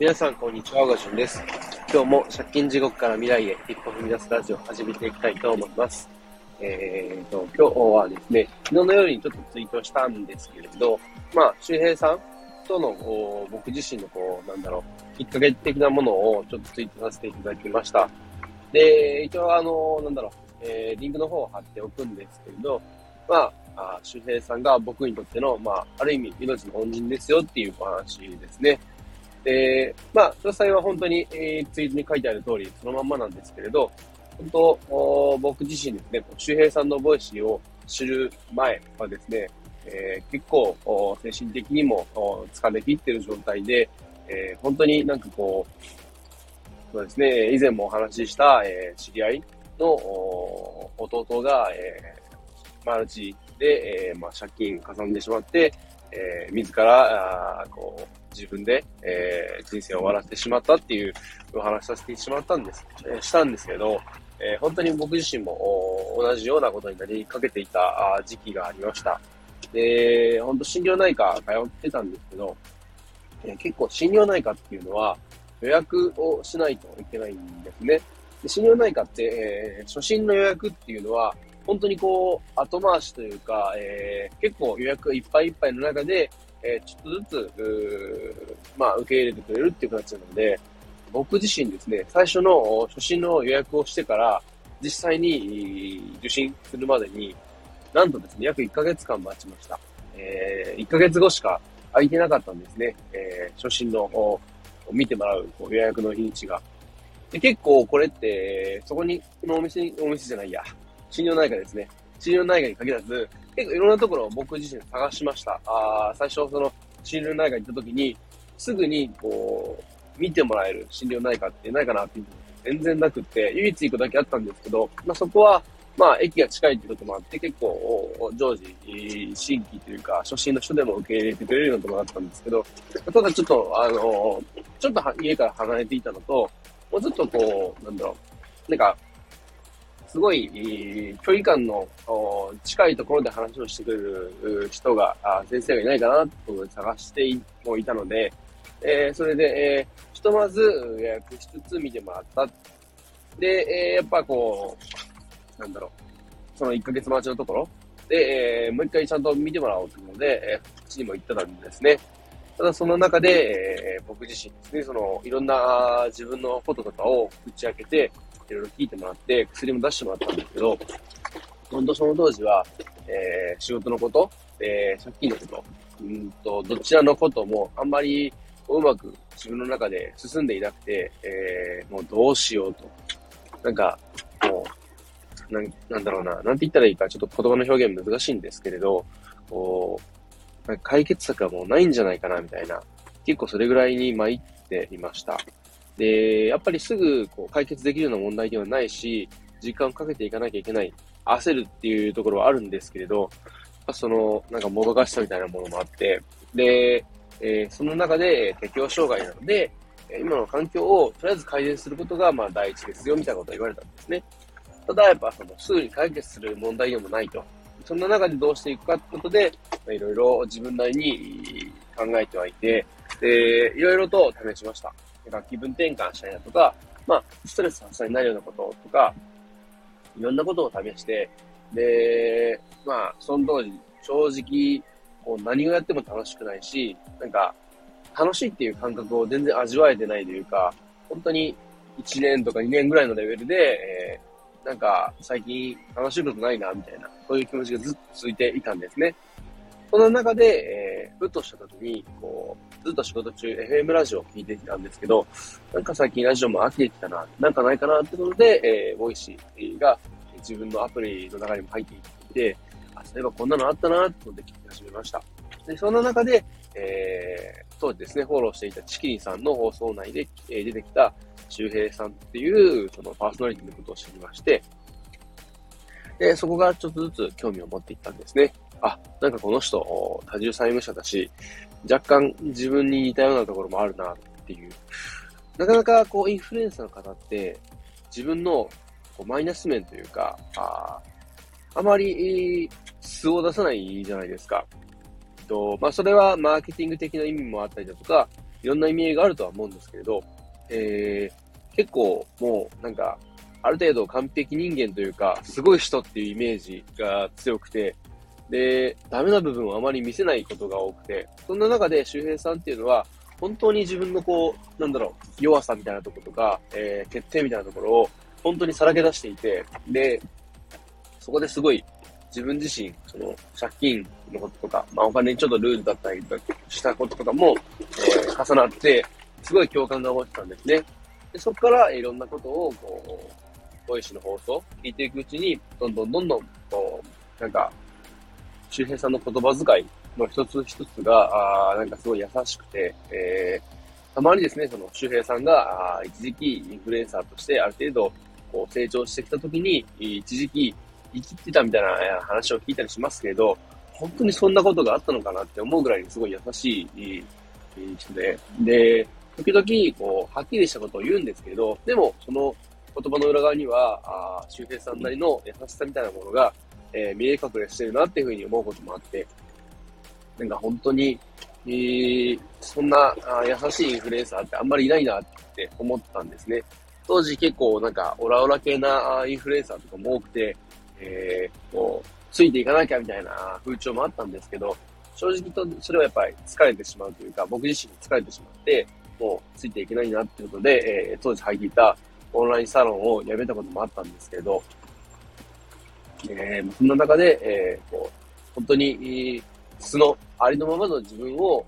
皆さん、こんにちは。ガジュンです。今日も借金地獄から未来へ一歩踏み出すラジオを始めていきたいと思います。えーと、今日はですね、昨日の夜にちょっとツイートしたんですけれど、まあ、周平さんとの、こう、僕自身のこう、なんだろう、きっかけ的なものをちょっとツイートさせていただきました。で、一応あの、なんだろう、えー、リンクの方を貼っておくんですけれど、まあ、あ周平さんが僕にとっての、まあ、ある意味、命の恩人ですよっていうお話ですね。で、まあ、詳細は本当に、えー、ツイートに書いてある通り、そのまんまなんですけれど、本当、僕自身ですね、周平さんのボイシーを知る前はですね、えー、結構、精神的にも疲れ切ってる状態で、えー、本当になんかこう、そうですね、以前もお話しした、えー、知り合いの弟が、えー、マルチで、えー、まあ、借金かさんでしまって、えー、自ら、あこう、自分で、えー、人生を終わらせてしまったっていうお話させてしまったんです、えー、したんですけど、えー、本当に僕自身も同じようなことになりかけていた時期がありました。で、本当心療内科通ってたんですけど、え、結構心療内科っていうのは予約をしないといけないんですね。で心療内科って、え、初診の予約っていうのは、本当にこう、後回しというか、えー、結構予約がいっぱいいっぱいの中で、えー、ちょっとずつ、まあ、受け入れてくれるっていう形なので、僕自身ですね、最初の初診の予約をしてから、実際に受診するまでに、なんとですね、約1ヶ月間待ちました。えー、1ヶ月後しか空いてなかったんですね。えー、初診の見てもらう予約の日にちが。で結構これって、そこに、このお店に、お店じゃないや、心療内科ですね。心療内科に限らず、結構いろんなところを僕自身探しました。あ最初その心療内科行った時に、すぐにこう、見てもらえる心療内科ってないかなっていう全然なくって、唯一行くだけあったんですけど、まあそこは、まあ駅が近いってこともあって結構常時新規というか初心の人でも受け入れてくれるようなところだったんですけど、ただちょっとあの、ちょっと家から離れていたのと、もうちょっとこう、なんだろう、なんかすごい、距離感の近いところで話をしてくれる人が、先生がいないかなと探してもいたので、えー、それで、えー、ひとまず予約しつつ見てもらった。で、えー、やっぱこう、なんだろう、その1ヶ月待ちのところで、えー、もう一回ちゃんと見てもらおうというので、えー、こっちにも行ってたんですね。ただその中で、えー、僕自身ですね、その、いろんな自分のこととかを打ち明けて、いろいろ聞いてもらって、薬も出してもらったんですけど、本当その当時は、えー、仕事のこと、えー、借金のこと、うんと、どちらのこともあんまりうまく自分の中で進んでいなくて、えー、もうどうしようと。なんか、もう、なん、なんだろうな、なんて言ったらいいか、ちょっと言葉の表現難しいんですけれど、こう、解決策はもうないんじゃないかな、みたいな。結構それぐらいに参っていました。で、やっぱりすぐこう解決できるような問題ではないし、時間をかけていかなきゃいけない、焦るっていうところはあるんですけれど、その、なんかもどかしさみたいなものもあって、で、えー、その中で適応障害なので、今の環境をとりあえず改善することが、まあ第一ですよ、みたいなことを言われたんですね。ただ、やっぱその、すぐに解決する問題でもないと。そんな中でどうしていくかってことで、いろいろ自分なりに考えてはいて、で、いろいろと試しました。か気分転換したりだとか、まあ、ストレス発散になるようなこととか、いろんなことを試して、で、まあ、その当時、正直、こう何をやっても楽しくないし、なんか、楽しいっていう感覚を全然味わえてないというか、本当に1年とか2年ぐらいのレベルで、えー、なんか最近楽しいことないな、みたいな、そういう気持ちがずっと続いていたんですね。その中で、えー、ふとした時に、こう、ずっと仕事中、FM ラジオを聞いてきたんですけど、なんか最近ラジオも飽きてきたな、なんかないかなってことで、えー、 Voicy が自分のアプリの中にも入っていって、あ、そういえばこんなのあったなってことで聞き始めました。で、そんな中で、えー、当時ですね、フォローしていたチキリンさんの放送内で、えー、出てきた周平さんっていう、そのパーソナリティのことを知りまして、で、そこがちょっとずつ興味を持っていったんですね。あ、なんかこの人、多重債務者だし、若干自分に似たようなところもあるなっていう。なかなかこうインフルエンサーの方って自分のこうマイナス面というか、ああまり素を出さないじゃないですか。とまあ、それはマーケティング的な意味もあったりだとか、いろんな意味合いがあるとは思うんですけれど、えー、結構もうなんか、ある程度完璧人間というか、すごい人っていうイメージが強くて、で、ダメな部分をあまり見せないことが多くて、そんな中で周平さんっていうのは、本当に自分のこう、なんだろう、弱さみたいなところとか、えー、欠点みたいなところを、本当にさらけ出していて、で、そこですごい自分自身、その借金のこととか、まあお金にちょっとルールだったりしたこととかも、えー、重なって、すごい共感が持ってたんですね。でそこからいろんなことを、こう、ボイスの放送聞いていくうちに、どんどんどんどん、こう、なんか、周平さんの言葉遣いの一つ一つが、あなんかすごい優しくて、えー、たまにですね、その周平さんが、あ一時期インフルエンサーとしてある程度、こう成長してきたときに、一時期生きてたみたいな話を聞いたりしますけれど、本当にそんなことがあったのかなって思うぐらいにすごい優しい人で、で、時々、こう、はっきりしたことを言うんですけど、でも、その言葉の裏側には、あ周平さんなりの優しさみたいなものが、えー、見え隠れしてるなっていうふうに思うこともあって、なんか本当に、えー、そんなあ優しいインフルエンサーってあんまりいないなって思ったんですね。当時結構なんかオラオラ系なインフルエンサーとかも多くて、えー、こう、ついていかなきゃみたいな風潮もあったんですけど、正直とそれはやっぱり疲れてしまうというか、僕自身疲れてしまって、もうついていけないなっていうことで、えー、当時入っていたオンラインサロンを辞めたこともあったんですけど、えー、そんな中で、えー、こう、本当に、素のありのままの自分を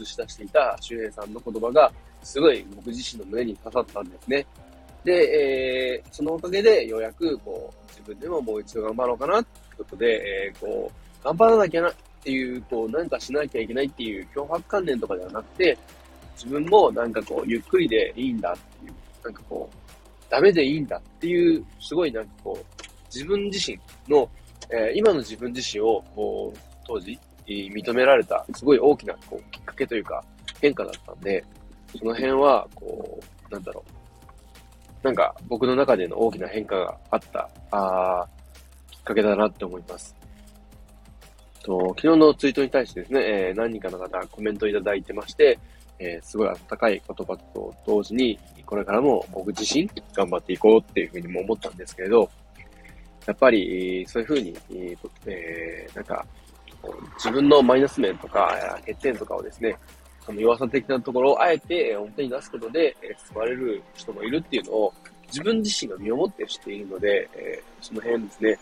映し出していた周平さんの言葉が、すごい僕自身の胸に刺さったんですね。で、えー、そのおかげでようやく、こう、自分でももう一度頑張ろうかなってことで、えー、こう、頑張らなきゃなっていう、こう、何かしなきゃいけないっていう脅迫観念とかではなくて、自分もなんかこう、ゆっくりでいいんだっていう、なんかこう、ダメでいいんだっていう、すごいなんかこう、自分自身の、えー、今の自分自身を、こう、当時、認められた、すごい大きな、こう、きっかけというか、変化だったんで、その辺は、こう、なんだろう。なんか、僕の中での大きな変化があった、あきっかけだなって思います。と、昨日のツイートに対してですね、えー、何人かの方コメントいただいてまして、えー、すごい温かい言葉と同時に、これからも僕自身頑張っていこうっていうふうにも思ったんですけれど、やっぱり、そういうふうに、えー、なんか、自分のマイナス面とか、欠点とかをですね、その弱さ的なところをあえて表に出すことで、え救われる人もいるっていうのを自分自身が身をもって知っているので、えー、その辺ですね、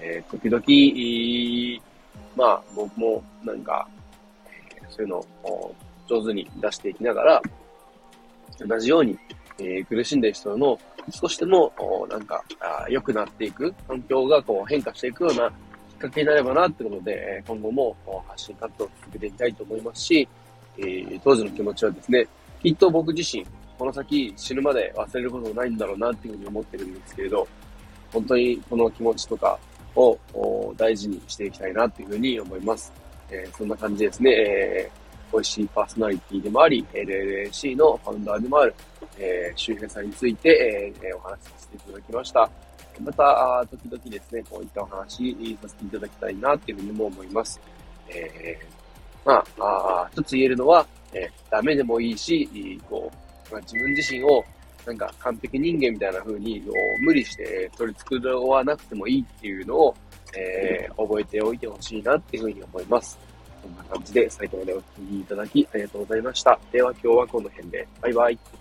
えー、時々、まあ僕もなんか、え、そういうのを上手に出していきながら、同じように、えー、苦しんでいる人の少しでも、なんか、良くなっていく、環境がこう変化していくようなきっかけになればなってことで、今後も発信活動を続けていきたいと思いますし、えー、当時の気持ちはですね、きっと僕自身、この先死ぬまで忘れることないんだろうなっていうふうに思ってるんですけれど、本当にこの気持ちとかを大事にしていきたいなっていうふうに思います。えー、そんな感じですね。えー美味しいパーソナリティでもあり、LLAC のファウンダーでもある、えー、周平さんについて、えー、お話しさせていただきました。また、時々ですね、こういったお話させていただきたいなっていうふうにも思います。えー、まあ、あ一つ言えるのは、えー、ダメでもいいし、こう、まあ、自分自身をなんか完璧人間みたいな風に無理して取り繕わなくてもいいっていうのを、えー、覚えておいてほしいなっていうふうに思います。こんな感じで最後までお聴きいただきありがとうございました。では今日はこの辺で。バイバイ。